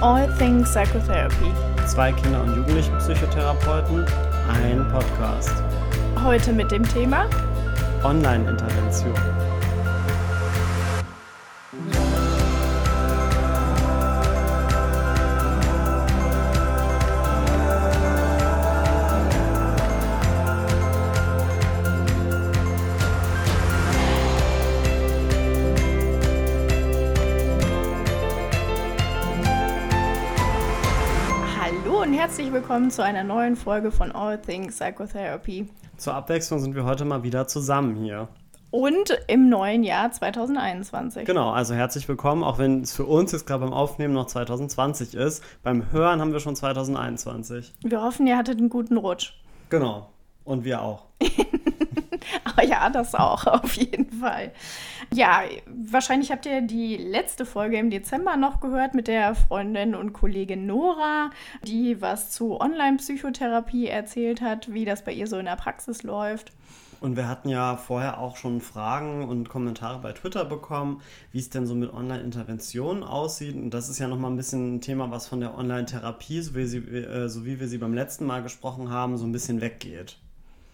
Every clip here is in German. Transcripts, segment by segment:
All Things Psychotherapy. Zwei Kinder- und Jugendlichen-Psychotherapeuten, ein Podcast. Heute mit dem Thema Online-Intervention. Willkommen zu einer neuen Folge von All Things Psychotherapy. Zur Abwechslung sind wir heute mal wieder zusammen hier. Und im neuen Jahr 2021. Genau, also herzlich willkommen, auch wenn es für uns jetzt gerade beim Aufnehmen noch 2020 ist. Beim Hören haben wir schon 2021. Wir hoffen, ihr hattet einen guten Rutsch. Genau. Und wir auch. Ja, das auch, auf jeden Fall. Ja, wahrscheinlich habt ihr die letzte Folge im Dezember noch gehört mit der Freundin und Kollegin Nora, die was zu Online-Psychotherapie erzählt hat, wie das bei ihr so in der Praxis läuft. Und wir hatten ja vorher auch schon Fragen und Kommentare bei Twitter bekommen, wie es denn so mit Online-Interventionen aussieht. Und das ist ja nochmal ein bisschen ein Thema, was von der Online-Therapie, so wie, äh, so wie wir sie beim letzten Mal gesprochen haben, so ein bisschen weggeht.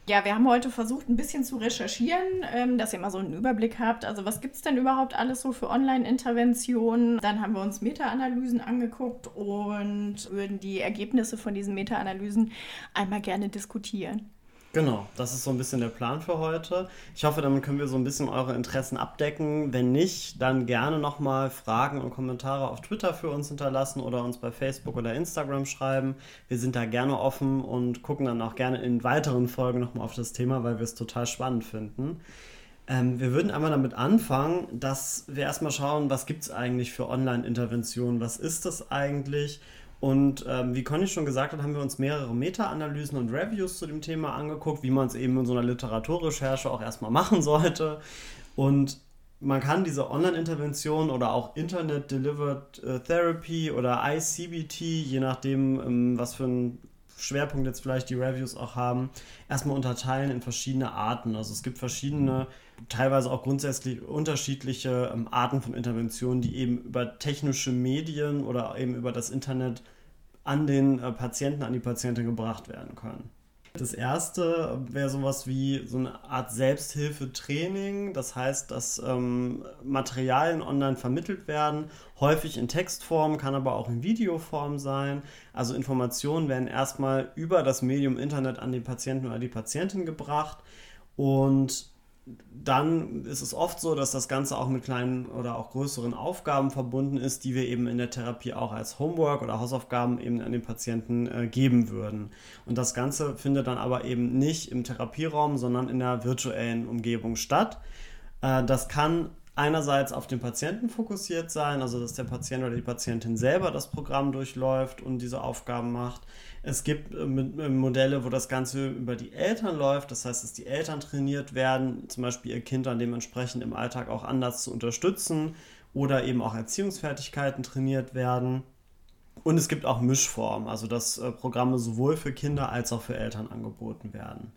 Ja, wir haben heute versucht, ein bisschen zu recherchieren, ähm, dass ihr mal so einen Überblick habt. Also was gibt es denn überhaupt alles so für Online-Interventionen? Dann haben wir uns Meta-Analysen angeguckt und würden die Ergebnisse von diesen Meta-Analysen einmal gerne diskutieren. Genau, das ist so ein bisschen der Plan für heute. Ich hoffe, damit können wir so ein bisschen eure Interessen abdecken. Wenn nicht, dann gerne nochmal Fragen und Kommentare auf Twitter für uns hinterlassen oder uns bei Facebook oder Instagram schreiben. Wir sind da gerne offen und gucken dann auch gerne in weiteren Folgen nochmal auf das Thema, weil wir es total spannend finden. Ähm, wir würden einmal damit anfangen, dass wir erstmal schauen, was gibt es eigentlich für Online-Interventionen, was ist das eigentlich und ähm, wie Conny schon gesagt hat, haben wir uns mehrere Meta-Analysen und Reviews zu dem Thema angeguckt, wie man es eben in so einer Literaturrecherche auch erstmal machen sollte. Und man kann diese Online-Intervention oder auch Internet-Delivered äh, Therapy oder ICBT, je nachdem, ähm, was für ein Schwerpunkt jetzt vielleicht die Reviews auch haben, erstmal unterteilen in verschiedene Arten. Also es gibt verschiedene, teilweise auch grundsätzlich unterschiedliche ähm, Arten von Interventionen, die eben über technische Medien oder eben über das Internet an den äh, Patienten, an die Patientin gebracht werden können. Das erste wäre sowas wie so eine Art Selbsthilfetraining. Das heißt, dass ähm, Materialien online vermittelt werden, häufig in Textform, kann aber auch in Videoform sein. Also Informationen werden erstmal über das Medium Internet an den Patienten oder die Patientin gebracht und dann ist es oft so, dass das Ganze auch mit kleinen oder auch größeren Aufgaben verbunden ist, die wir eben in der Therapie auch als Homework oder Hausaufgaben eben an den Patienten äh, geben würden. Und das Ganze findet dann aber eben nicht im Therapieraum, sondern in der virtuellen Umgebung statt. Äh, das kann einerseits auf den Patienten fokussiert sein, also dass der Patient oder die Patientin selber das Programm durchläuft und diese Aufgaben macht. Es gibt äh, äh, Modelle, wo das Ganze über die Eltern läuft, das heißt, dass die Eltern trainiert werden, zum Beispiel ihr Kind dann dementsprechend im Alltag auch anders zu unterstützen oder eben auch Erziehungsfertigkeiten trainiert werden. Und es gibt auch Mischformen, also dass äh, Programme sowohl für Kinder als auch für Eltern angeboten werden.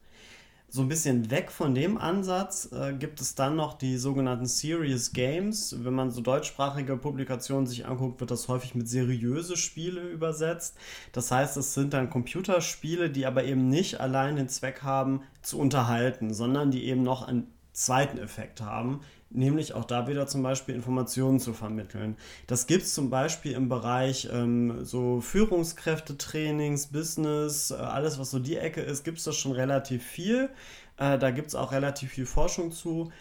So ein bisschen weg von dem Ansatz äh, gibt es dann noch die sogenannten Serious Games. Wenn man so deutschsprachige Publikationen sich anguckt, wird das häufig mit seriöse Spiele übersetzt. Das heißt, es sind dann Computerspiele, die aber eben nicht allein den Zweck haben, zu unterhalten, sondern die eben noch einen zweiten Effekt haben, nämlich auch da wieder zum Beispiel Informationen zu vermitteln. Das gibt es zum Beispiel im Bereich ähm, so Führungskräftetrainings, Business, äh, alles was so die Ecke ist, gibt es das schon relativ viel. Äh, da gibt es auch relativ viel Forschung zu.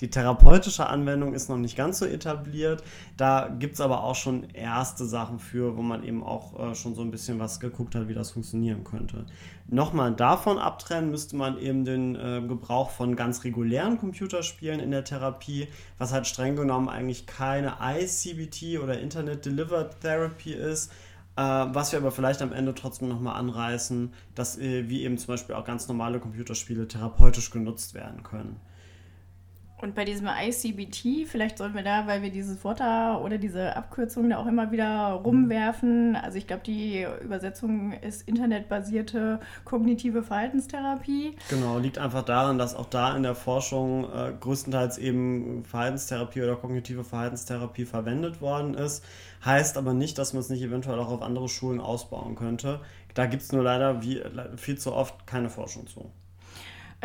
Die therapeutische Anwendung ist noch nicht ganz so etabliert. Da gibt es aber auch schon erste Sachen für, wo man eben auch äh, schon so ein bisschen was geguckt hat, wie das funktionieren könnte. Nochmal davon abtrennen müsste man eben den äh, Gebrauch von ganz regulären Computerspielen in der Therapie, was halt streng genommen eigentlich keine ICBT oder Internet Delivered Therapy ist, was wir aber vielleicht am Ende trotzdem nochmal anreißen, dass äh, wie eben zum Beispiel auch ganz normale Computerspiele therapeutisch genutzt werden können. Und bei diesem ICBT, vielleicht sollten wir da, weil wir dieses Wort da oder diese Abkürzung da auch immer wieder rumwerfen, also ich glaube, die Übersetzung ist internetbasierte kognitive Verhaltenstherapie. Genau, liegt einfach daran, dass auch da in der Forschung äh, größtenteils eben Verhaltenstherapie oder kognitive Verhaltenstherapie verwendet worden ist. Heißt aber nicht, dass man es nicht eventuell auch auf andere Schulen ausbauen könnte. Da gibt es nur leider wie, viel zu oft keine Forschung zu.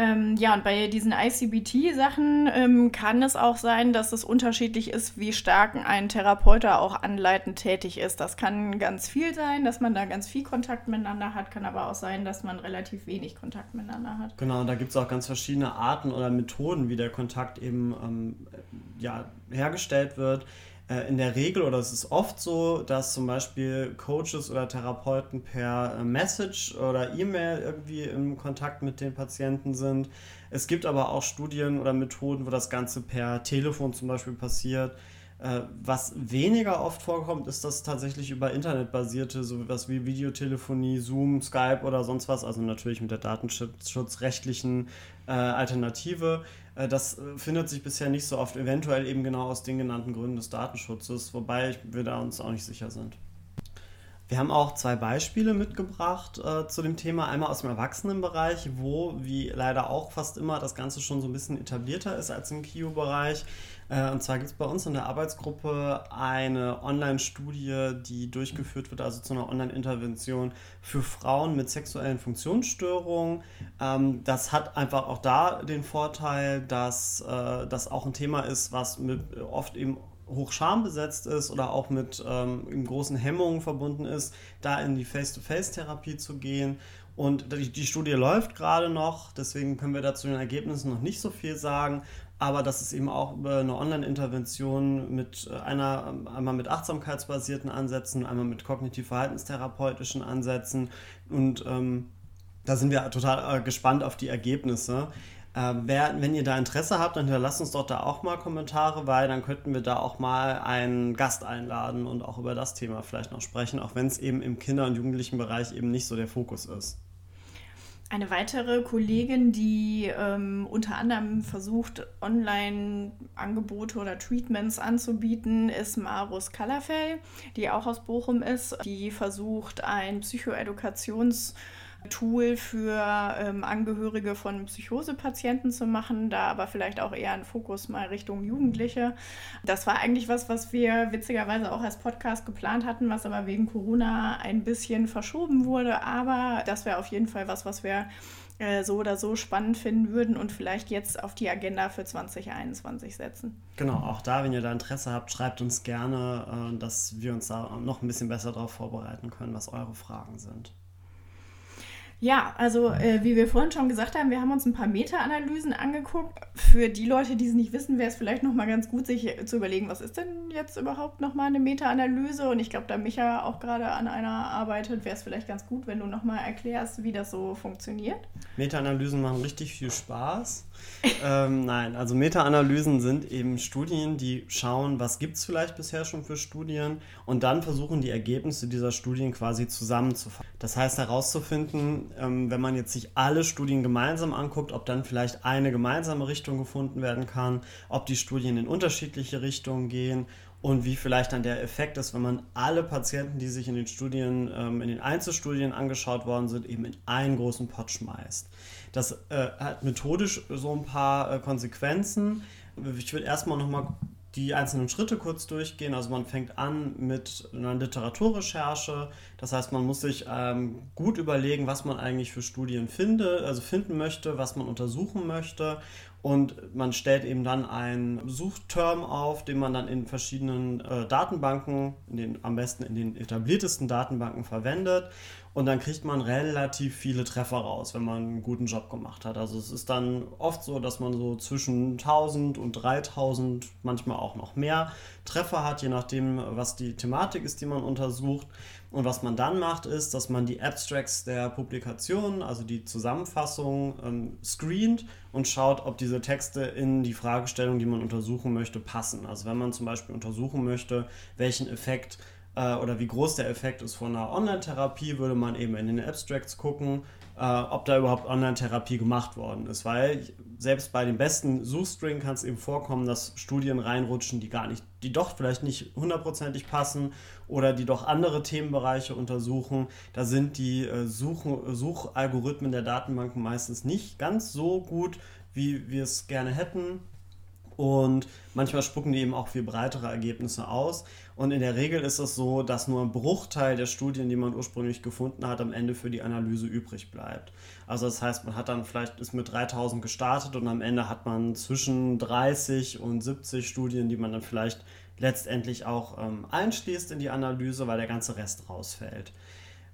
Ähm, ja, und bei diesen ICBT-Sachen ähm, kann es auch sein, dass es unterschiedlich ist, wie stark ein Therapeut auch anleitend tätig ist. Das kann ganz viel sein, dass man da ganz viel Kontakt miteinander hat, kann aber auch sein, dass man relativ wenig Kontakt miteinander hat. Genau, da gibt es auch ganz verschiedene Arten oder Methoden, wie der Kontakt eben ähm, ja, hergestellt wird. Äh, in der Regel oder es ist oft so, dass zum Beispiel Coaches oder Therapeuten per äh, Message oder E-Mail irgendwie im Kontakt mit den Patienten sind. Es gibt aber auch Studien oder Methoden, wo das Ganze per Telefon zum Beispiel passiert. Äh, was weniger oft vorkommt, ist das tatsächlich über internetbasierte, so was wie Videotelefonie, Zoom, Skype oder sonst was, also natürlich mit der datenschutzrechtlichen Alternative. Äh, das äh, findet sich bisher nicht so oft, eventuell eben genau aus den genannten Gründen des Datenschutzes, wobei wir da uns auch nicht sicher sind. Wir haben auch zwei Beispiele mitgebracht äh, zu dem Thema. Einmal aus dem Erwachsenenbereich, wo, wie leider auch fast immer, das Ganze schon so ein bisschen etablierter ist als im KIO-Bereich. Äh, und zwar gibt es bei uns in der Arbeitsgruppe eine Online-Studie, die durchgeführt wird, also zu einer Online-Intervention für Frauen mit sexuellen Funktionsstörungen. Ähm, das hat einfach auch da den Vorteil, dass äh, das auch ein Thema ist, was mit oft eben hoch schambesetzt ist oder auch mit ähm, großen Hemmungen verbunden ist, da in die Face-to-Face-Therapie zu gehen. Und die, die Studie läuft gerade noch, deswegen können wir dazu den Ergebnissen noch nicht so viel sagen. Aber das ist eben auch über eine Online-Intervention mit einer, einmal mit achtsamkeitsbasierten Ansätzen, einmal mit kognitiv-verhaltenstherapeutischen Ansätzen. Und ähm, da sind wir total äh, gespannt auf die Ergebnisse. Äh, wer, wenn ihr da Interesse habt, dann hinterlasst uns doch da auch mal Kommentare, weil dann könnten wir da auch mal einen Gast einladen und auch über das Thema vielleicht noch sprechen, auch wenn es eben im Kinder- und Jugendlichenbereich eben nicht so der Fokus ist. Eine weitere Kollegin, die ähm, unter anderem versucht, Online-Angebote oder Treatments anzubieten, ist Marus Kallerfell, die auch aus Bochum ist. Die versucht, ein Psychoedukations- Tool für ähm, Angehörige von Psychosepatienten zu machen, da aber vielleicht auch eher ein Fokus mal Richtung Jugendliche. Das war eigentlich was, was wir witzigerweise auch als Podcast geplant hatten, was aber wegen Corona ein bisschen verschoben wurde. Aber das wäre auf jeden Fall was, was wir äh, so oder so spannend finden würden und vielleicht jetzt auf die Agenda für 2021 setzen. Genau, auch da, wenn ihr da Interesse habt, schreibt uns gerne, äh, dass wir uns da noch ein bisschen besser darauf vorbereiten können, was eure Fragen sind. Ja, also äh, wie wir vorhin schon gesagt haben, wir haben uns ein paar Meta-Analysen angeguckt. Für die Leute, die es nicht wissen, wäre es vielleicht nochmal ganz gut, sich zu überlegen, was ist denn jetzt überhaupt nochmal eine Meta-Analyse? Und ich glaube, da Micha auch gerade an einer arbeitet, wäre es vielleicht ganz gut, wenn du nochmal erklärst, wie das so funktioniert. Meta-Analysen machen richtig viel Spaß. ähm, nein, also Meta-Analysen sind eben Studien, die schauen, was gibt es vielleicht bisher schon für Studien und dann versuchen die Ergebnisse dieser Studien quasi zusammenzufassen. Das heißt herauszufinden, ähm, wenn man jetzt sich alle Studien gemeinsam anguckt, ob dann vielleicht eine gemeinsame Richtung gefunden werden kann, ob die Studien in unterschiedliche Richtungen gehen und wie vielleicht dann der Effekt ist, wenn man alle Patienten, die sich in den Studien, ähm, in den Einzelstudien angeschaut worden sind, eben in einen großen Pott schmeißt. Das äh, hat methodisch so ein paar äh, Konsequenzen. Ich würde erstmal nochmal die einzelnen Schritte kurz durchgehen. Also man fängt an mit einer Literaturrecherche. Das heißt, man muss sich ähm, gut überlegen, was man eigentlich für Studien finde, also finden möchte, was man untersuchen möchte. Und man stellt eben dann einen Suchterm auf, den man dann in verschiedenen äh, Datenbanken, in den, am besten in den etabliertesten Datenbanken verwendet. Und dann kriegt man relativ viele Treffer raus, wenn man einen guten Job gemacht hat. Also es ist dann oft so, dass man so zwischen 1000 und 3000, manchmal auch noch mehr Treffer hat, je nachdem, was die Thematik ist, die man untersucht. Und was man dann macht, ist, dass man die Abstracts der Publikation, also die Zusammenfassung, ähm, screent und schaut, ob diese Texte in die Fragestellung, die man untersuchen möchte, passen. Also wenn man zum Beispiel untersuchen möchte, welchen Effekt äh, oder wie groß der Effekt ist von einer Online-Therapie, würde man eben in den Abstracts gucken, äh, ob da überhaupt Online-Therapie gemacht worden ist. Weil selbst bei dem besten Suchstring kann es eben vorkommen, dass Studien reinrutschen, die gar nicht, die doch vielleicht nicht hundertprozentig passen oder die doch andere Themenbereiche untersuchen. Da sind die äh, Such Suchalgorithmen der Datenbanken meistens nicht ganz so gut, wie wir es gerne hätten. Und manchmal spucken die eben auch viel breitere Ergebnisse aus. Und in der Regel ist es so, dass nur ein Bruchteil der Studien, die man ursprünglich gefunden hat, am Ende für die Analyse übrig bleibt. Also das heißt, man hat dann vielleicht ist mit 3000 gestartet und am Ende hat man zwischen 30 und 70 Studien, die man dann vielleicht letztendlich auch ähm, einschließt in die Analyse, weil der ganze Rest rausfällt.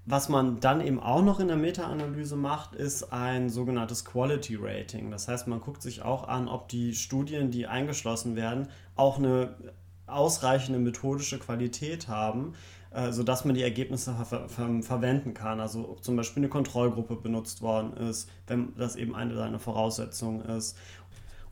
Was man dann eben auch noch in der Meta-Analyse macht, ist ein sogenanntes Quality Rating. Das heißt, man guckt sich auch an, ob die Studien, die eingeschlossen werden, auch eine ausreichende methodische Qualität haben, äh, sodass man die Ergebnisse ver ver verwenden kann. Also ob zum Beispiel eine Kontrollgruppe benutzt worden ist, wenn das eben eine seiner Voraussetzungen ist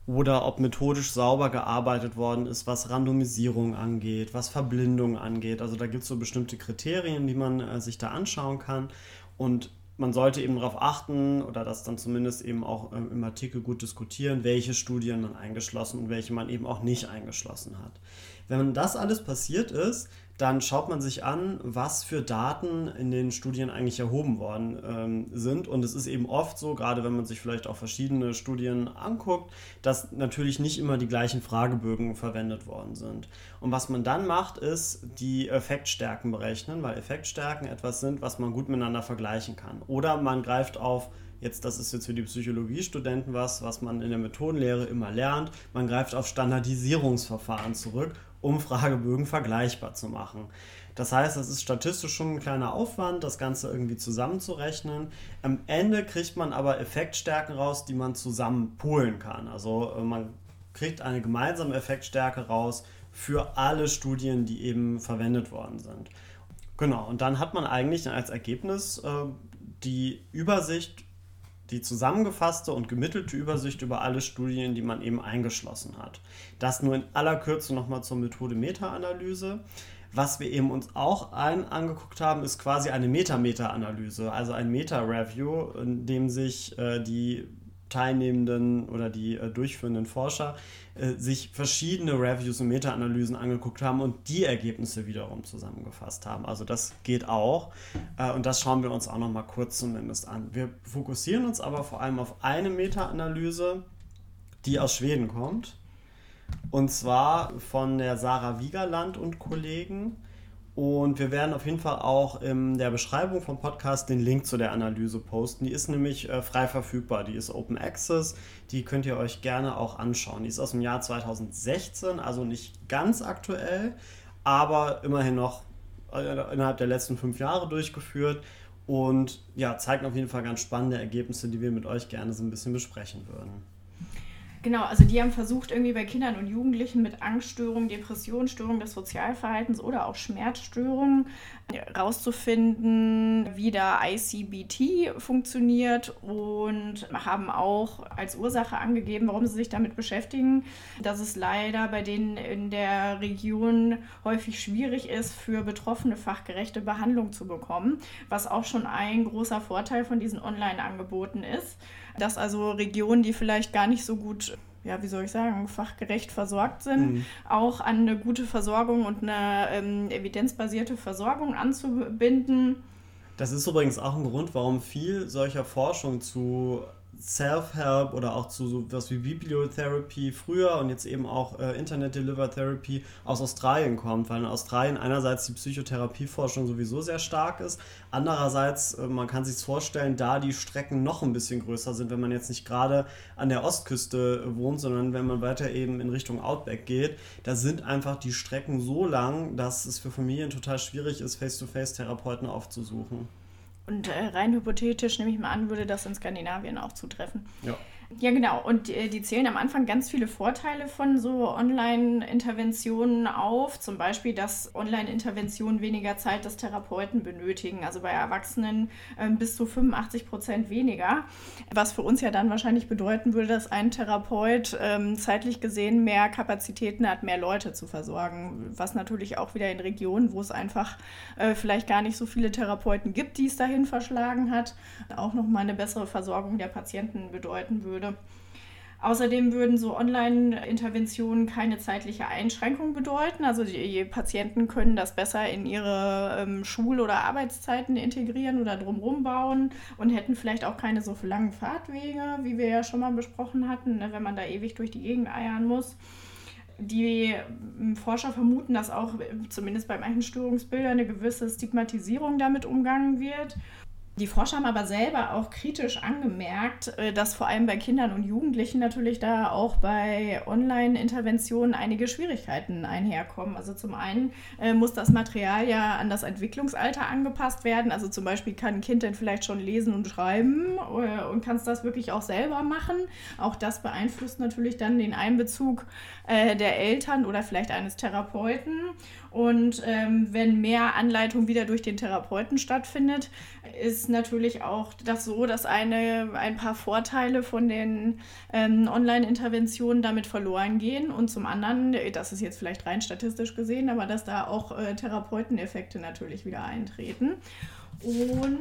oder ob methodisch sauber gearbeitet worden ist, was Randomisierung angeht, was Verblindung angeht. Also da gibt es so bestimmte Kriterien, die man äh, sich da anschauen kann. Und man sollte eben darauf achten oder das dann zumindest eben auch äh, im Artikel gut diskutieren, welche Studien dann eingeschlossen und welche man eben auch nicht eingeschlossen hat. Wenn das alles passiert ist, dann schaut man sich an, was für Daten in den Studien eigentlich erhoben worden ähm, sind. Und es ist eben oft so, gerade wenn man sich vielleicht auch verschiedene Studien anguckt, dass natürlich nicht immer die gleichen Fragebögen verwendet worden sind. Und was man dann macht, ist die Effektstärken berechnen, weil Effektstärken etwas sind, was man gut miteinander vergleichen kann. Oder man greift auf Jetzt, das ist jetzt für die Psychologiestudenten was, was man in der Methodenlehre immer lernt. Man greift auf Standardisierungsverfahren zurück um Fragebögen vergleichbar zu machen. Das heißt, es ist statistisch schon ein kleiner Aufwand, das Ganze irgendwie zusammenzurechnen. Am Ende kriegt man aber Effektstärken raus, die man zusammen poolen kann. Also äh, man kriegt eine gemeinsame Effektstärke raus für alle Studien, die eben verwendet worden sind. Genau, und dann hat man eigentlich als Ergebnis äh, die Übersicht die zusammengefasste und gemittelte Übersicht über alle Studien, die man eben eingeschlossen hat. Das nur in aller Kürze nochmal zur Methode Meta-Analyse. Was wir eben uns auch ein angeguckt haben, ist quasi eine Meta-Meta-Analyse, also ein Meta-Review, in dem sich äh, die teilnehmenden oder die äh, durchführenden Forscher äh, sich verschiedene Reviews und Meta-Analysen angeguckt haben und die Ergebnisse wiederum zusammengefasst haben. Also das geht auch äh, und das schauen wir uns auch noch mal kurz zumindest an. Wir fokussieren uns aber vor allem auf eine Meta-Analyse, die aus Schweden kommt und zwar von der Sarah Wiegerland und Kollegen und wir werden auf jeden Fall auch in der Beschreibung vom Podcast den Link zu der Analyse posten. Die ist nämlich äh, frei verfügbar, die ist Open Access, die könnt ihr euch gerne auch anschauen. Die ist aus dem Jahr 2016, also nicht ganz aktuell, aber immerhin noch äh, innerhalb der letzten fünf Jahre durchgeführt und ja, zeigt auf jeden Fall ganz spannende Ergebnisse, die wir mit euch gerne so ein bisschen besprechen würden. Genau, also die haben versucht, irgendwie bei Kindern und Jugendlichen mit Angststörungen, Depressionen, Störungen des Sozialverhaltens oder auch Schmerzstörungen rauszufinden, wie da ICBT funktioniert und haben auch als Ursache angegeben, warum sie sich damit beschäftigen, dass es leider bei denen in der Region häufig schwierig ist, für Betroffene fachgerechte Behandlung zu bekommen, was auch schon ein großer Vorteil von diesen Online-Angeboten ist dass also Regionen, die vielleicht gar nicht so gut ja, wie soll ich sagen, fachgerecht versorgt sind, mhm. auch an eine gute Versorgung und eine ähm, evidenzbasierte Versorgung anzubinden. Das ist übrigens auch ein Grund, warum viel solcher Forschung zu Self-Help oder auch zu so was wie Bibliotherapy früher und jetzt eben auch äh, Internet-Delivered Therapy aus Australien kommt, weil in Australien einerseits die Psychotherapieforschung sowieso sehr stark ist, andererseits, äh, man kann sich vorstellen, da die Strecken noch ein bisschen größer sind, wenn man jetzt nicht gerade an der Ostküste äh, wohnt, sondern wenn man weiter eben in Richtung Outback geht, da sind einfach die Strecken so lang, dass es für Familien total schwierig ist, Face-to-Face-Therapeuten aufzusuchen. Und äh, rein hypothetisch nehme ich mal an, würde das in Skandinavien auch zutreffen. Ja. Ja, genau. Und die, die, zählen am Anfang ganz viele Vorteile von so Online-Interventionen auf. Zum Beispiel, dass Online-Interventionen weniger Zeit des Therapeuten benötigen. Also bei Erwachsenen äh, bis zu 85 Prozent weniger. Was für uns ja dann wahrscheinlich bedeuten würde, dass ein Therapeut ähm, zeitlich gesehen mehr Kapazitäten hat, mehr Leute zu versorgen. Was natürlich auch wieder in Regionen, wo es einfach äh, vielleicht gar nicht so viele Therapeuten gibt, die es dahin verschlagen hat, auch nochmal eine bessere Versorgung der Patienten bedeuten würde würde. Außerdem würden so Online-Interventionen keine zeitliche Einschränkung bedeuten. Also die Patienten können das besser in ihre ähm, Schul- oder Arbeitszeiten integrieren oder drumherum bauen und hätten vielleicht auch keine so langen Fahrtwege, wie wir ja schon mal besprochen hatten, ne, wenn man da ewig durch die Gegend eiern muss. Die ähm, Forscher vermuten, dass auch zumindest bei manchen Störungsbildern eine gewisse Stigmatisierung damit umgangen wird die Forscher haben aber selber auch kritisch angemerkt, äh, dass vor allem bei Kindern und Jugendlichen natürlich da auch bei Online-Interventionen einige Schwierigkeiten einherkommen. Also zum einen äh, muss das Material ja an das Entwicklungsalter angepasst werden. Also zum Beispiel kann ein Kind dann vielleicht schon lesen und schreiben äh, und kann es das wirklich auch selber machen. Auch das beeinflusst natürlich dann den Einbezug der Eltern oder vielleicht eines Therapeuten. Und ähm, wenn mehr Anleitung wieder durch den Therapeuten stattfindet, ist natürlich auch das so, dass eine, ein paar Vorteile von den ähm, Online-Interventionen damit verloren gehen. Und zum anderen, das ist jetzt vielleicht rein statistisch gesehen, aber dass da auch äh, Therapeuteneffekte natürlich wieder eintreten. Und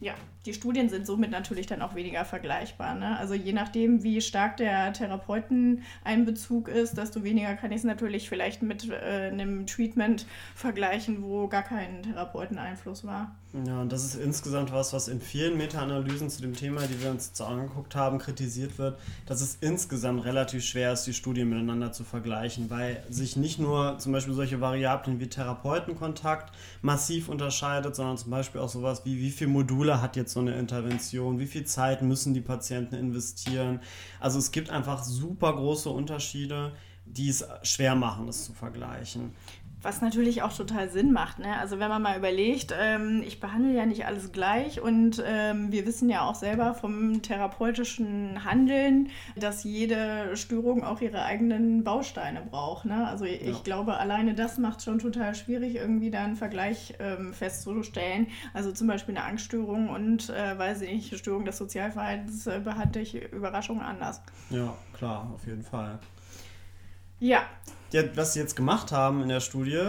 ja, die Studien sind somit natürlich dann auch weniger vergleichbar. Ne? Also je nachdem, wie stark der Therapeuteneinbezug ist, desto weniger kann ich es natürlich vielleicht mit äh, einem Treatment vergleichen, wo gar kein Therapeuteneinfluss war. Ja, und das ist insgesamt was, was in vielen Meta-Analysen zu dem Thema, die wir uns jetzt angeguckt haben, kritisiert wird, dass es insgesamt relativ schwer ist, die Studien miteinander zu vergleichen, weil sich nicht nur zum Beispiel solche Variablen wie Therapeutenkontakt massiv unterscheidet, sondern zum Beispiel auch sowas wie, wie viele Module hat jetzt so eine Intervention, wie viel Zeit müssen die Patienten investieren. Also es gibt einfach super große Unterschiede, die es schwer machen, das zu vergleichen. Was natürlich auch total Sinn macht. Ne? Also wenn man mal überlegt, ähm, ich behandle ja nicht alles gleich und ähm, wir wissen ja auch selber vom therapeutischen Handeln, dass jede Störung auch ihre eigenen Bausteine braucht. Ne? Also ich ja. glaube, alleine das macht es schon total schwierig, irgendwie da einen Vergleich ähm, festzustellen. Also zum Beispiel eine Angststörung und, äh, weiß ich nicht, Störung des Sozialverhaltens äh, behandle ich Überraschungen anders. Ja, klar, auf jeden Fall. Ja, was sie jetzt gemacht haben in der Studie,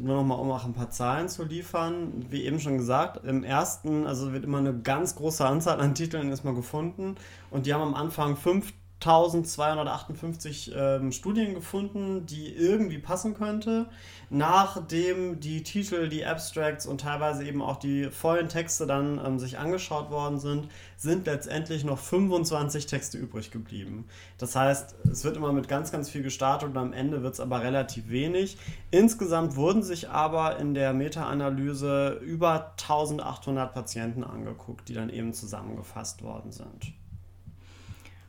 nur nochmal, um auch ein paar Zahlen zu liefern, wie eben schon gesagt, im ersten, also wird immer eine ganz große Anzahl an Titeln erstmal gefunden und die haben am Anfang fünf 1258 ähm, Studien gefunden, die irgendwie passen könnte. Nachdem die Titel, die Abstracts und teilweise eben auch die vollen Texte dann ähm, sich angeschaut worden sind, sind letztendlich noch 25 Texte übrig geblieben. Das heißt, es wird immer mit ganz, ganz viel gestartet und am Ende wird es aber relativ wenig. Insgesamt wurden sich aber in der Meta-Analyse über 1800 Patienten angeguckt, die dann eben zusammengefasst worden sind.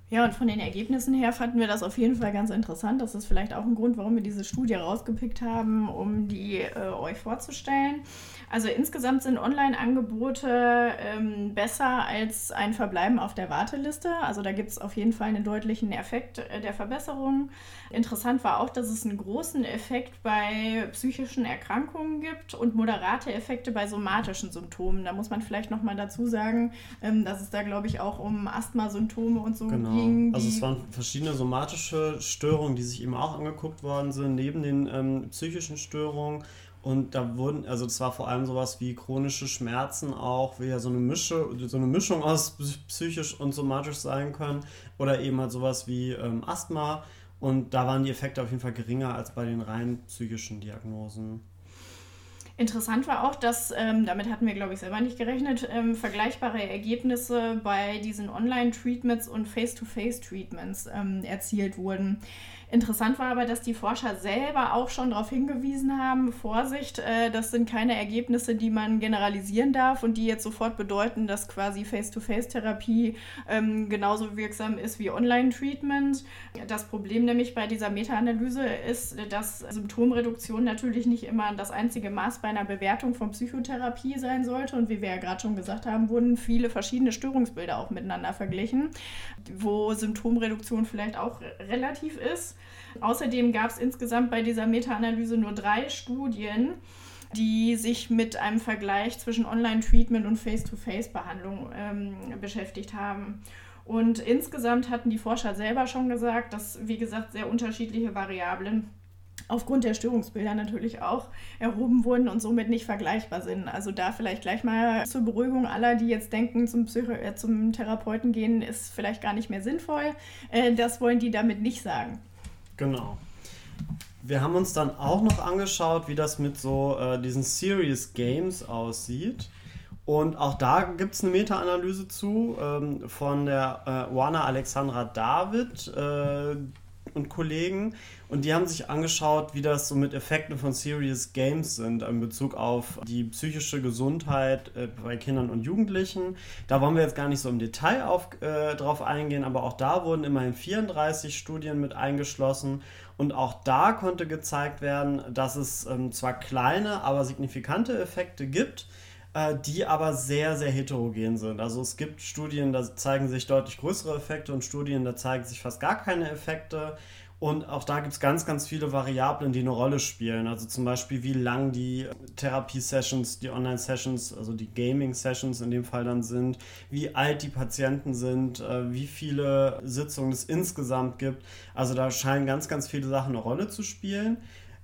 Ja, und von den Ergebnissen her fanden wir das auf jeden Fall ganz interessant. Das ist vielleicht auch ein Grund, warum wir diese Studie rausgepickt haben, um die äh, euch vorzustellen. Also insgesamt sind Online-Angebote ähm, besser als ein Verbleiben auf der Warteliste. Also da gibt es auf jeden Fall einen deutlichen Effekt äh, der Verbesserung. Interessant war auch, dass es einen großen Effekt bei psychischen Erkrankungen gibt und moderate Effekte bei somatischen Symptomen. Da muss man vielleicht nochmal dazu sagen, ähm, dass es da, glaube ich, auch um Asthma-Symptome und so genau. Ging. Also es waren verschiedene somatische Störungen, die sich eben auch angeguckt worden sind, neben den ähm, psychischen Störungen. Und da wurden, also das war vor allem sowas wie chronische Schmerzen auch, wie ja so eine, Mische, so eine Mischung aus psychisch und somatisch sein können. Oder eben halt sowas wie ähm, Asthma. Und da waren die Effekte auf jeden Fall geringer als bei den rein psychischen Diagnosen. Interessant war auch, dass, ähm, damit hatten wir, glaube ich, selber nicht gerechnet, ähm, vergleichbare Ergebnisse bei diesen Online-Treatments und Face-to-Face-Treatments ähm, erzielt wurden. Interessant war aber, dass die Forscher selber auch schon darauf hingewiesen haben, Vorsicht, äh, das sind keine Ergebnisse, die man generalisieren darf und die jetzt sofort bedeuten, dass quasi Face-to-Face-Therapie ähm, genauso wirksam ist wie Online-Treatment. Das Problem nämlich bei dieser Meta-Analyse ist, dass Symptomreduktion natürlich nicht immer das einzige Maß bei einer Bewertung von Psychotherapie sein sollte und wie wir ja gerade schon gesagt haben, wurden viele verschiedene Störungsbilder auch miteinander verglichen, wo Symptomreduktion vielleicht auch relativ ist. Außerdem gab es insgesamt bei dieser Meta-Analyse nur drei Studien, die sich mit einem Vergleich zwischen Online-Treatment und Face-to-Face-Behandlung ähm, beschäftigt haben. Und insgesamt hatten die Forscher selber schon gesagt, dass, wie gesagt, sehr unterschiedliche Variablen aufgrund der Störungsbilder natürlich auch erhoben wurden und somit nicht vergleichbar sind. Also da vielleicht gleich mal zur Beruhigung aller, die jetzt denken, zum, Psycho äh, zum Therapeuten gehen ist vielleicht gar nicht mehr sinnvoll. Äh, das wollen die damit nicht sagen. Genau. Wir haben uns dann auch noch angeschaut, wie das mit so äh, diesen Serious Games aussieht. Und auch da gibt es eine Meta-Analyse zu ähm, von der äh, Juana Alexandra David äh, und Kollegen. Und die haben sich angeschaut, wie das so mit Effekten von Serious Games sind in Bezug auf die psychische Gesundheit äh, bei Kindern und Jugendlichen. Da wollen wir jetzt gar nicht so im Detail auf, äh, drauf eingehen, aber auch da wurden immerhin 34 Studien mit eingeschlossen. Und auch da konnte gezeigt werden, dass es ähm, zwar kleine, aber signifikante Effekte gibt äh, die aber sehr, sehr heterogen sind. Also es gibt Studien, da zeigen sich deutlich größere Effekte und Studien, da zeigen sich fast gar keine Effekte. Und auch da gibt es ganz, ganz viele Variablen, die eine Rolle spielen. Also zum Beispiel, wie lang die Therapie-Sessions, die Online-Sessions, also die Gaming-Sessions in dem Fall dann sind, wie alt die Patienten sind, äh, wie viele Sitzungen es insgesamt gibt. Also da scheinen ganz, ganz viele Sachen eine Rolle zu spielen.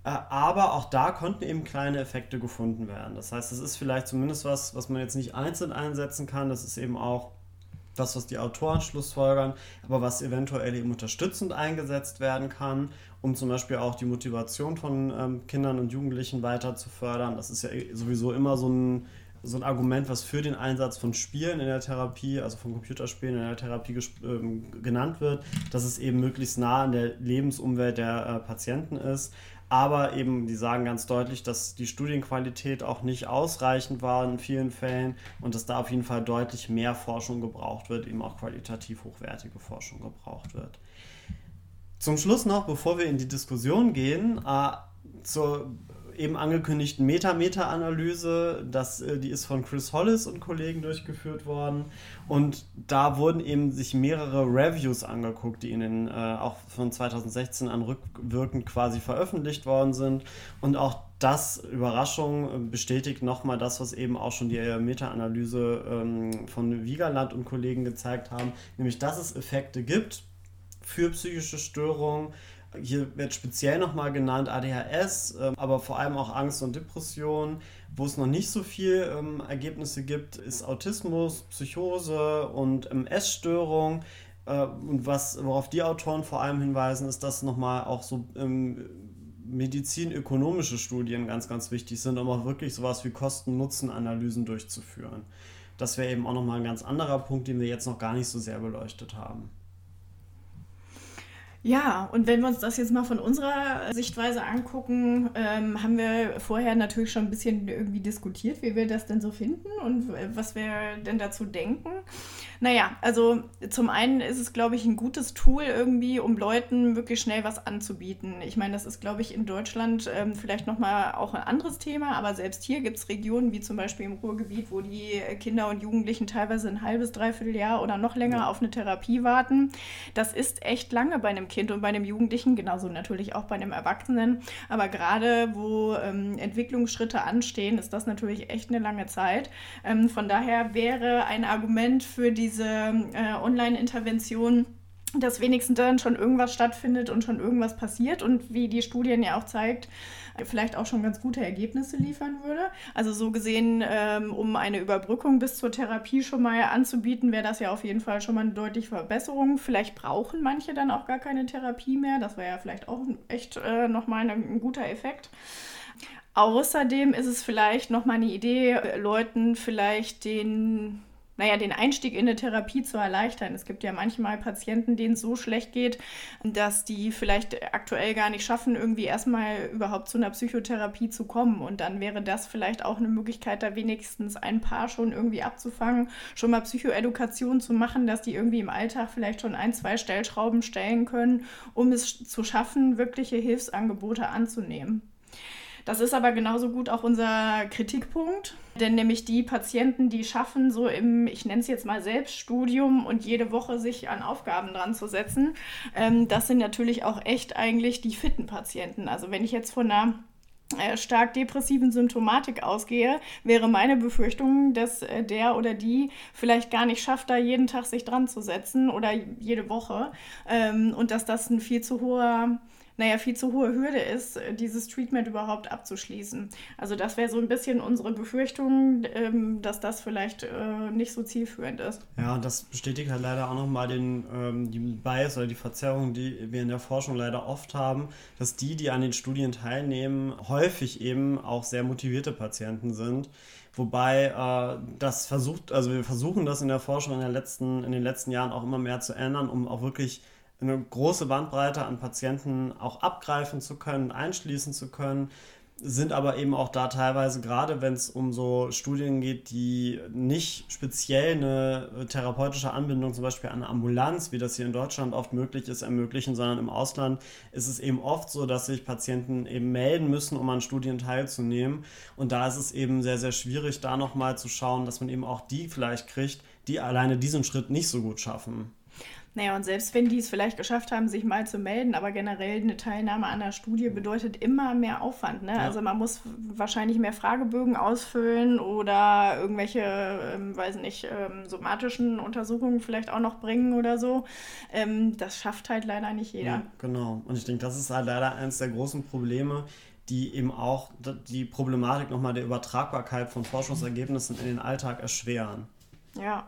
Äh, aber auch da konnten eben kleine Effekte gefunden werden. Das heißt, es ist vielleicht zumindest was, was man jetzt nicht einzeln einsetzen kann. Das ist eben auch das, was die Autoren schlussfolgern, aber was eventuell eben unterstützend eingesetzt werden kann, um zum Beispiel auch die Motivation von ähm, Kindern und Jugendlichen weiter zu fördern. Das ist ja sowieso immer so ein, so ein Argument, was für den Einsatz von Spielen in der Therapie, also von Computerspielen in der Therapie ähm, genannt wird, dass es eben möglichst nah an der Lebensumwelt der äh, Patienten ist. Aber eben, die sagen ganz deutlich, dass die Studienqualität auch nicht ausreichend war in vielen Fällen und dass da auf jeden Fall deutlich mehr Forschung gebraucht wird, eben auch qualitativ hochwertige Forschung gebraucht wird. Zum Schluss noch, bevor wir in die Diskussion gehen, äh, zur eben angekündigten Meta-Meta-Analyse. äh, die ist von Chris Hollis und Kollegen durchgeführt worden. Und da wurden eben sich mehrere Reviews angeguckt, die in äh, auch von 2016 an rückwirkend quasi veröffentlicht worden sind. Und auch das, Überraschung, bestätigt nochmal das, was eben auch schon die Meta-Analyse ähm, von Wiegerland und Kollegen gezeigt haben, nämlich dass es Effekte gibt für psychische Störungen, hier wird speziell nochmal genannt ADHS, ähm, aber vor allem auch Angst und Depression. Wo es noch nicht so viel ähm, Ergebnisse gibt, ist Autismus, Psychose und MS-Störung. Äh, und was, worauf die Autoren vor allem hinweisen, ist, dass nochmal auch so ähm, medizinökonomische Studien ganz, ganz wichtig sind, um auch wirklich sowas wie Kosten-Nutzen-Analysen durchzuführen. Das wäre eben auch nochmal ein ganz anderer Punkt, den wir jetzt noch gar nicht so sehr beleuchtet haben. Ja, und wenn wir uns das jetzt mal von unserer Sichtweise angucken, ähm, haben wir vorher natürlich schon ein bisschen irgendwie diskutiert, wie wir das denn so finden und was wir denn dazu denken. Naja, also zum einen ist es, glaube ich, ein gutes Tool irgendwie, um Leuten wirklich schnell was anzubieten. Ich meine, das ist, glaube ich, in Deutschland ähm, vielleicht nochmal auch ein anderes Thema, aber selbst hier gibt es Regionen wie zum Beispiel im Ruhrgebiet, wo die Kinder und Jugendlichen teilweise ein halbes, dreiviertel Jahr oder noch länger auf eine Therapie warten. Das ist echt lange bei einem Kind und bei einem Jugendlichen, genauso natürlich auch bei einem Erwachsenen. Aber gerade wo ähm, Entwicklungsschritte anstehen, ist das natürlich echt eine lange Zeit. Ähm, von daher wäre ein Argument für die diese äh, Online-Intervention dass wenigstens dann schon irgendwas stattfindet und schon irgendwas passiert und wie die Studien ja auch zeigt, vielleicht auch schon ganz gute Ergebnisse liefern würde. Also so gesehen, ähm, um eine Überbrückung bis zur Therapie schon mal anzubieten, wäre das ja auf jeden Fall schon mal eine deutliche Verbesserung. Vielleicht brauchen manche dann auch gar keine Therapie mehr. Das wäre ja vielleicht auch echt äh, nochmal ein, ein guter Effekt. Außerdem ist es vielleicht nochmal eine Idee, Leuten vielleicht den naja, den Einstieg in eine Therapie zu erleichtern. Es gibt ja manchmal Patienten, denen es so schlecht geht, dass die vielleicht aktuell gar nicht schaffen, irgendwie erstmal überhaupt zu einer Psychotherapie zu kommen. Und dann wäre das vielleicht auch eine Möglichkeit, da wenigstens ein paar schon irgendwie abzufangen, schon mal Psychoedukation zu machen, dass die irgendwie im Alltag vielleicht schon ein, zwei Stellschrauben stellen können, um es zu schaffen, wirkliche Hilfsangebote anzunehmen. Das ist aber genauso gut auch unser Kritikpunkt, denn nämlich die Patienten, die schaffen, so im, ich nenne es jetzt mal Selbststudium und jede Woche sich an Aufgaben dran zu setzen, ähm, das sind natürlich auch echt eigentlich die fitten Patienten. Also wenn ich jetzt von einer äh, stark depressiven Symptomatik ausgehe, wäre meine Befürchtung, dass äh, der oder die vielleicht gar nicht schafft, da jeden Tag sich dran zu setzen oder jede Woche ähm, und dass das ein viel zu hoher naja, viel zu hohe Hürde ist, äh, dieses Treatment überhaupt abzuschließen. Also das wäre so ein bisschen unsere Befürchtung, ähm, dass das vielleicht äh, nicht so zielführend ist. Ja, das bestätigt halt leider auch nochmal den, ähm, die Bias oder die Verzerrung, die wir in der Forschung leider oft haben, dass die, die an den Studien teilnehmen, häufig eben auch sehr motivierte Patienten sind. Wobei äh, das versucht, also wir versuchen das in der Forschung in, der letzten, in den letzten Jahren auch immer mehr zu ändern, um auch wirklich eine große Bandbreite an Patienten auch abgreifen zu können, einschließen zu können, sind aber eben auch da teilweise, gerade wenn es um so Studien geht, die nicht speziell eine therapeutische Anbindung zum Beispiel an Ambulanz, wie das hier in Deutschland oft möglich ist, ermöglichen, sondern im Ausland ist es eben oft so, dass sich Patienten eben melden müssen, um an Studien teilzunehmen. Und da ist es eben sehr, sehr schwierig, da nochmal zu schauen, dass man eben auch die vielleicht kriegt, die alleine diesen Schritt nicht so gut schaffen. Naja, und selbst wenn die es vielleicht geschafft haben, sich mal zu melden, aber generell eine Teilnahme an der Studie bedeutet immer mehr Aufwand. Ne? Ja. Also man muss wahrscheinlich mehr Fragebögen ausfüllen oder irgendwelche, ähm, weiß nicht, ähm, somatischen Untersuchungen vielleicht auch noch bringen oder so. Ähm, das schafft halt leider nicht jeder. Ja, genau. Und ich denke, das ist halt leider eines der großen Probleme, die eben auch die Problematik nochmal der Übertragbarkeit von Forschungsergebnissen in den Alltag erschweren. Ja,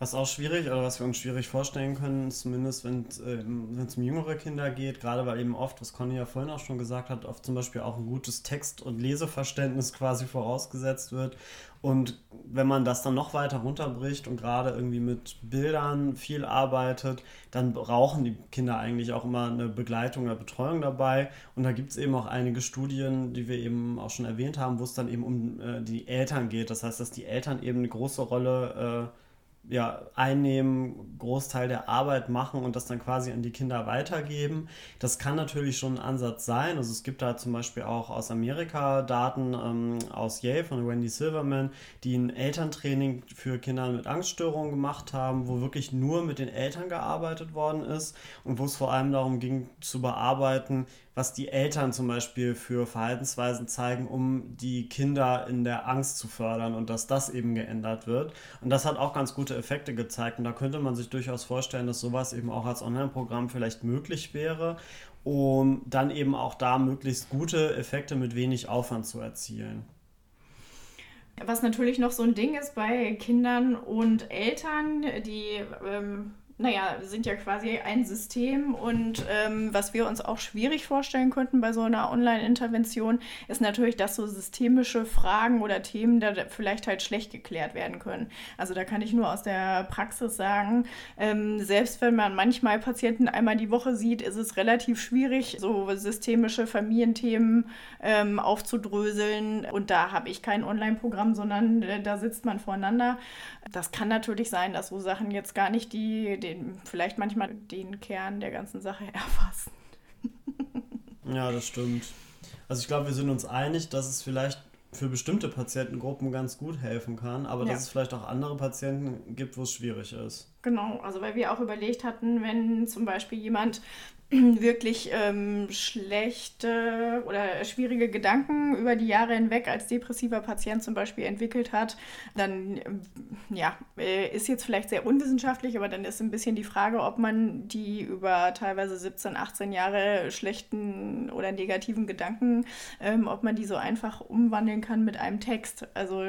was auch schwierig oder was wir uns schwierig vorstellen können, zumindest wenn es äh, um jüngere Kinder geht, gerade weil eben oft, was Conny ja vorhin auch schon gesagt hat, oft zum Beispiel auch ein gutes Text- und Leseverständnis quasi vorausgesetzt wird. Und wenn man das dann noch weiter runterbricht und gerade irgendwie mit Bildern viel arbeitet, dann brauchen die Kinder eigentlich auch immer eine Begleitung oder Betreuung dabei. Und da gibt es eben auch einige Studien, die wir eben auch schon erwähnt haben, wo es dann eben um äh, die Eltern geht. Das heißt, dass die Eltern eben eine große Rolle äh, ja, einnehmen, Großteil der Arbeit machen und das dann quasi an die Kinder weitergeben. Das kann natürlich schon ein Ansatz sein. Also es gibt da zum Beispiel auch aus Amerika Daten ähm, aus Yale von Wendy Silverman, die ein Elterntraining für Kinder mit Angststörungen gemacht haben, wo wirklich nur mit den Eltern gearbeitet worden ist und wo es vor allem darum ging zu bearbeiten, was die Eltern zum Beispiel für Verhaltensweisen zeigen, um die Kinder in der Angst zu fördern und dass das eben geändert wird. Und das hat auch ganz gute Effekte gezeigt. Und da könnte man sich durchaus vorstellen, dass sowas eben auch als Online-Programm vielleicht möglich wäre, um dann eben auch da möglichst gute Effekte mit wenig Aufwand zu erzielen. Was natürlich noch so ein Ding ist bei Kindern und Eltern, die ähm, naja, sind ja quasi ein System und ähm, was wir uns auch schwierig vorstellen könnten bei so einer Online-Intervention, ist natürlich, dass so systemische Fragen oder Themen da vielleicht halt schlecht geklärt werden können. Also da kann ich nur aus der Praxis sagen, ähm, selbst wenn man manchmal Patienten einmal die Woche sieht, ist es relativ schwierig, so systemische Familienthemen ähm, aufzudröseln. Und da habe ich kein Online-Programm, sondern äh, da sitzt man voreinander. Das kann natürlich sein, dass so Sachen jetzt gar nicht die, den, vielleicht manchmal den Kern der ganzen Sache erfassen. ja, das stimmt. Also ich glaube, wir sind uns einig, dass es vielleicht für bestimmte Patientengruppen ganz gut helfen kann, aber ja. dass es vielleicht auch andere Patienten gibt, wo es schwierig ist. Genau, also weil wir auch überlegt hatten, wenn zum Beispiel jemand wirklich ähm, schlechte oder schwierige Gedanken über die Jahre hinweg als depressiver Patient zum Beispiel entwickelt hat, dann ähm, ja, äh, ist jetzt vielleicht sehr unwissenschaftlich, aber dann ist ein bisschen die Frage, ob man die über teilweise 17, 18 Jahre schlechten oder negativen Gedanken, ähm, ob man die so einfach umwandeln kann mit einem Text. Also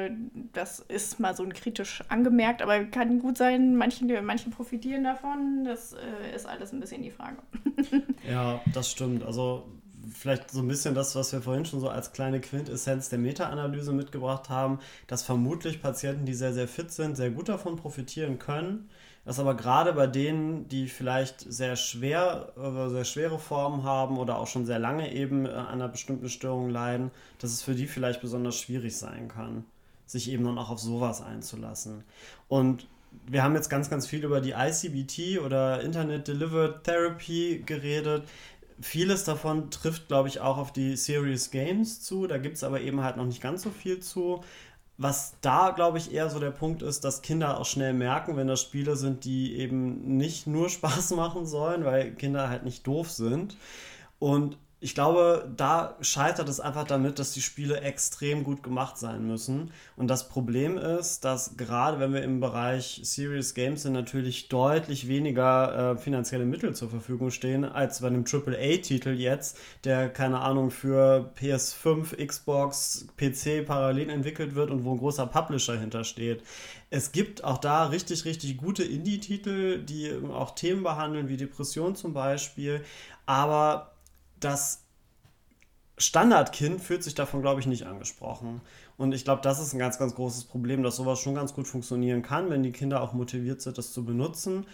das ist mal so ein kritisch angemerkt, aber kann gut sein, manche, manche profitieren davon. Das äh, ist alles ein bisschen die Frage. ja, das stimmt. Also vielleicht so ein bisschen das, was wir vorhin schon so als kleine Quintessenz der Meta-Analyse mitgebracht haben, dass vermutlich Patienten, die sehr, sehr fit sind, sehr gut davon profitieren können. Dass aber gerade bei denen, die vielleicht sehr schwer, äh, sehr schwere Formen haben oder auch schon sehr lange eben an einer bestimmten Störung leiden, dass es für die vielleicht besonders schwierig sein kann, sich eben dann auch auf sowas einzulassen. Und wir haben jetzt ganz, ganz viel über die ICBT oder Internet Delivered Therapy geredet. Vieles davon trifft, glaube ich, auch auf die Serious Games zu. Da gibt es aber eben halt noch nicht ganz so viel zu. Was da, glaube ich, eher so der Punkt ist, dass Kinder auch schnell merken, wenn das Spiele sind, die eben nicht nur Spaß machen sollen, weil Kinder halt nicht doof sind. Und ich glaube, da scheitert es einfach damit, dass die Spiele extrem gut gemacht sein müssen. Und das Problem ist, dass gerade wenn wir im Bereich Serious Games sind, natürlich deutlich weniger äh, finanzielle Mittel zur Verfügung stehen, als bei einem AAA-Titel jetzt, der, keine Ahnung, für PS5, Xbox, PC parallel entwickelt wird und wo ein großer Publisher hintersteht. Es gibt auch da richtig, richtig gute Indie-Titel, die auch Themen behandeln, wie Depression zum Beispiel. Aber das Standardkind fühlt sich davon, glaube ich, nicht angesprochen. Und ich glaube, das ist ein ganz, ganz großes Problem, dass sowas schon ganz gut funktionieren kann, wenn die Kinder auch motiviert sind, das zu benutzen.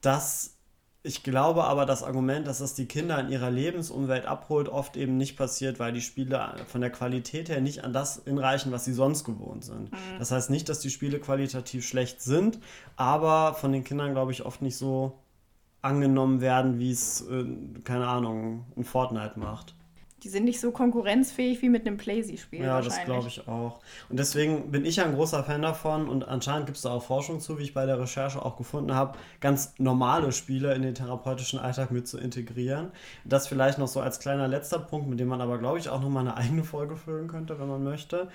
Das, ich glaube aber, das Argument, dass das die Kinder in ihrer Lebensumwelt abholt, oft eben nicht passiert, weil die Spiele von der Qualität her nicht an das hinreichen, was sie sonst gewohnt sind. Mhm. Das heißt nicht, dass die Spiele qualitativ schlecht sind, aber von den Kindern, glaube ich, oft nicht so angenommen werden, wie es, äh, keine Ahnung, ein Fortnite macht. Die sind nicht so konkurrenzfähig wie mit einem Playsy-Spiel. Ja, das glaube ich auch. Und deswegen bin ich ein großer Fan davon und anscheinend gibt es da auch Forschung zu, wie ich bei der Recherche auch gefunden habe, ganz normale Spiele in den therapeutischen Alltag mit zu integrieren. Das vielleicht noch so als kleiner letzter Punkt, mit dem man aber, glaube ich, auch nochmal eine eigene Folge füllen könnte, wenn man möchte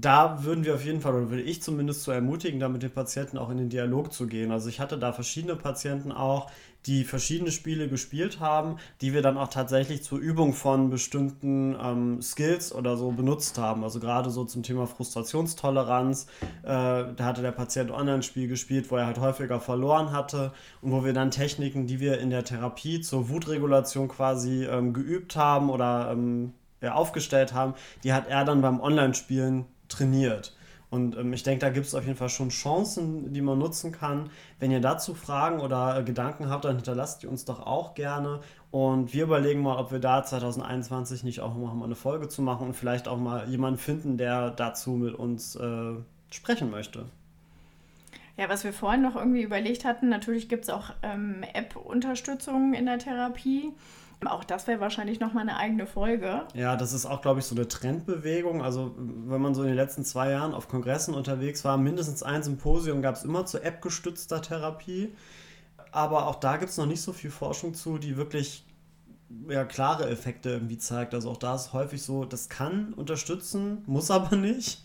da würden wir auf jeden Fall, oder würde ich zumindest so ermutigen, da mit den Patienten auch in den Dialog zu gehen. Also ich hatte da verschiedene Patienten auch, die verschiedene Spiele gespielt haben, die wir dann auch tatsächlich zur Übung von bestimmten ähm, Skills oder so benutzt haben. Also gerade so zum Thema Frustrationstoleranz. Äh, da hatte der Patient Online-Spiel gespielt, wo er halt häufiger verloren hatte und wo wir dann Techniken, die wir in der Therapie zur Wutregulation quasi ähm, geübt haben oder ähm, aufgestellt haben, die hat er dann beim Online-Spielen trainiert. Und ähm, ich denke, da gibt es auf jeden Fall schon Chancen, die man nutzen kann. Wenn ihr dazu Fragen oder äh, Gedanken habt, dann hinterlasst die uns doch auch gerne. Und wir überlegen mal, ob wir da 2021 nicht auch mal eine Folge zu machen und vielleicht auch mal jemanden finden, der dazu mit uns äh, sprechen möchte. Ja, was wir vorhin noch irgendwie überlegt hatten, natürlich gibt es auch ähm, App-Unterstützung in der Therapie. Auch das wäre wahrscheinlich nochmal eine eigene Folge. Ja, das ist auch, glaube ich, so eine Trendbewegung. Also, wenn man so in den letzten zwei Jahren auf Kongressen unterwegs war, mindestens ein Symposium gab es immer zu App-gestützter Therapie. Aber auch da gibt es noch nicht so viel Forschung zu, die wirklich ja, klare Effekte irgendwie zeigt. Also auch da ist häufig so, das kann unterstützen, muss aber nicht.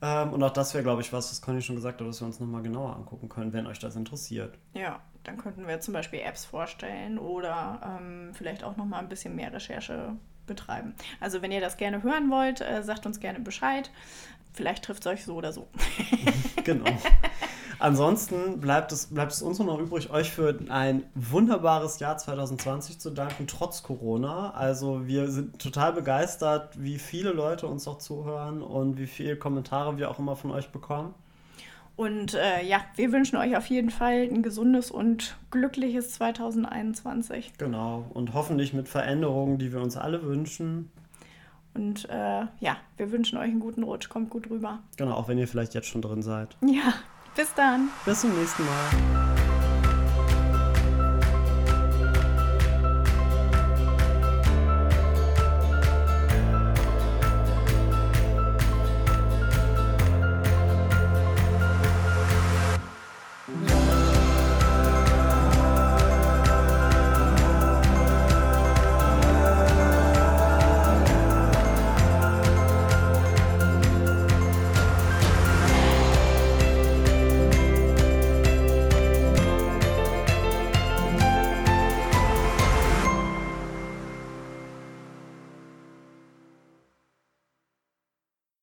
Ähm, und auch das wäre, glaube ich, was, was Conny schon gesagt hat, was wir uns nochmal genauer angucken können, wenn euch das interessiert. Ja, dann könnten wir zum Beispiel Apps vorstellen oder ähm, vielleicht auch nochmal ein bisschen mehr Recherche betreiben. Also wenn ihr das gerne hören wollt, äh, sagt uns gerne Bescheid. Vielleicht trifft es euch so oder so. genau. Ansonsten bleibt es, bleibt es uns nur noch übrig, euch für ein wunderbares Jahr 2020 zu danken, trotz Corona. Also wir sind total begeistert, wie viele Leute uns noch zuhören und wie viele Kommentare wir auch immer von euch bekommen. Und äh, ja, wir wünschen euch auf jeden Fall ein gesundes und glückliches 2021. Genau, und hoffentlich mit Veränderungen, die wir uns alle wünschen. Und äh, ja, wir wünschen euch einen guten Rutsch. Kommt gut rüber. Genau, auch wenn ihr vielleicht jetzt schon drin seid. Ja, bis dann. Bis zum nächsten Mal.